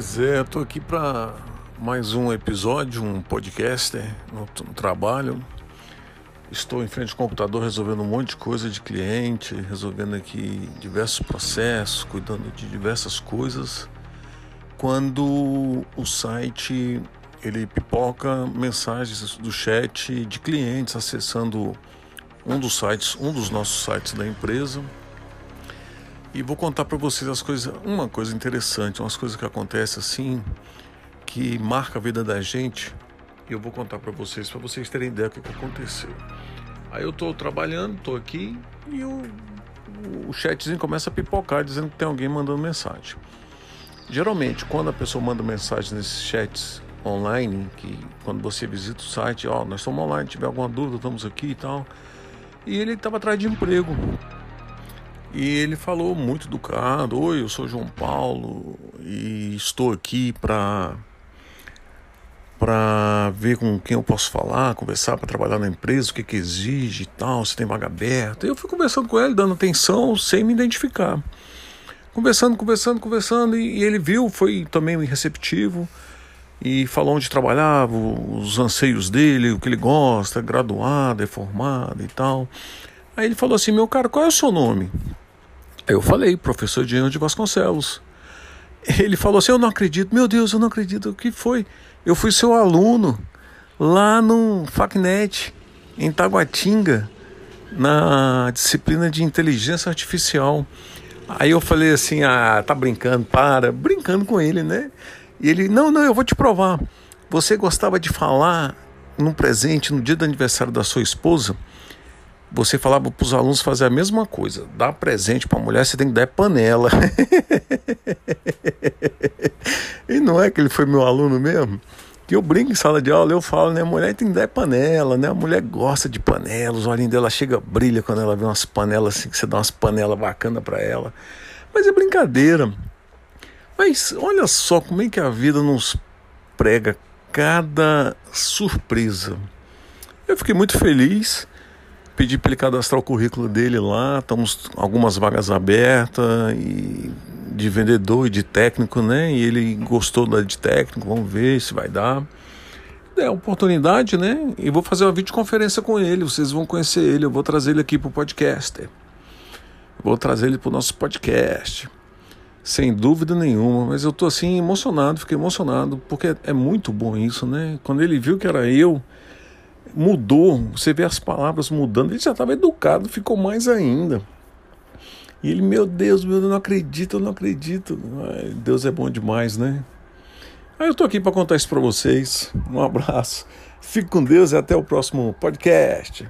Pois é, estou aqui para mais um episódio, um podcast no, no, trabalho. Estou em frente ao computador resolvendo um monte de coisa de cliente, resolvendo aqui diversos processos, cuidando de diversas coisas. Quando o site ele pipoca mensagens do chat de clientes acessando um dos sites, um dos nossos sites da empresa e vou contar para vocês as coisas, uma coisa interessante, umas coisas que acontecem assim, que marca a vida da gente. E eu vou contar para vocês, para vocês terem ideia do que, que aconteceu. Aí eu estou trabalhando, estou aqui e o, o chatzinho começa a pipocar dizendo que tem alguém mandando mensagem. Geralmente, quando a pessoa manda mensagem nesses chats online, que quando você visita o site, ó, oh, nós estamos online, tiver alguma dúvida, estamos aqui e tal. E ele estava atrás de emprego. E ele falou muito educado: Oi, eu sou João Paulo e estou aqui para para ver com quem eu posso falar, conversar para trabalhar na empresa, o que, que exige e tal, se tem vaga aberta. Eu fui conversando com ele, dando atenção, sem me identificar. Conversando, conversando, conversando, e, e ele viu, foi também receptivo e falou onde trabalhava, os anseios dele, o que ele gosta, graduado, é formado e tal. Aí ele falou assim: Meu cara, qual é o seu nome? Eu falei, professor Diego de Vasconcelos. Ele falou assim: Eu não acredito, meu Deus, eu não acredito. O que foi? Eu fui seu aluno lá no FACNET, em Taguatinga, na disciplina de inteligência artificial. Aí eu falei assim: Ah, tá brincando, para. Brincando com ele, né? E ele: Não, não, eu vou te provar. Você gostava de falar num presente no dia do aniversário da sua esposa? Você falava para os alunos fazer a mesma coisa. Dar presente para a mulher, você tem que dar panela. e não é que ele foi meu aluno mesmo? Que eu brinco em sala de aula, eu falo, né? A mulher tem que dar panela, né? A mulher gosta de panela, os olhinhos dela chega brilha quando ela vê umas panelas assim, que você dá umas panelas bacanas para ela. Mas é brincadeira. Mas olha só como é que a vida nos prega cada surpresa. Eu fiquei muito feliz pedi para ele cadastrar o currículo dele lá, estamos algumas vagas abertas e de vendedor e de técnico, né? E ele gostou da de técnico, vamos ver se vai dar. É oportunidade, né? E vou fazer uma videoconferência com ele, vocês vão conhecer ele, eu vou trazer ele aqui para o podcast. Vou trazer ele para o nosso podcast. Sem dúvida nenhuma, mas eu tô assim emocionado, fiquei emocionado, porque é muito bom isso, né? Quando ele viu que era eu, mudou, você vê as palavras mudando, ele já estava educado, ficou mais ainda. E ele, meu Deus, meu Deus, eu não acredito, eu não acredito. Ai, Deus é bom demais, né? Aí eu tô aqui para contar isso para vocês. Um abraço. Fique com Deus e até o próximo podcast.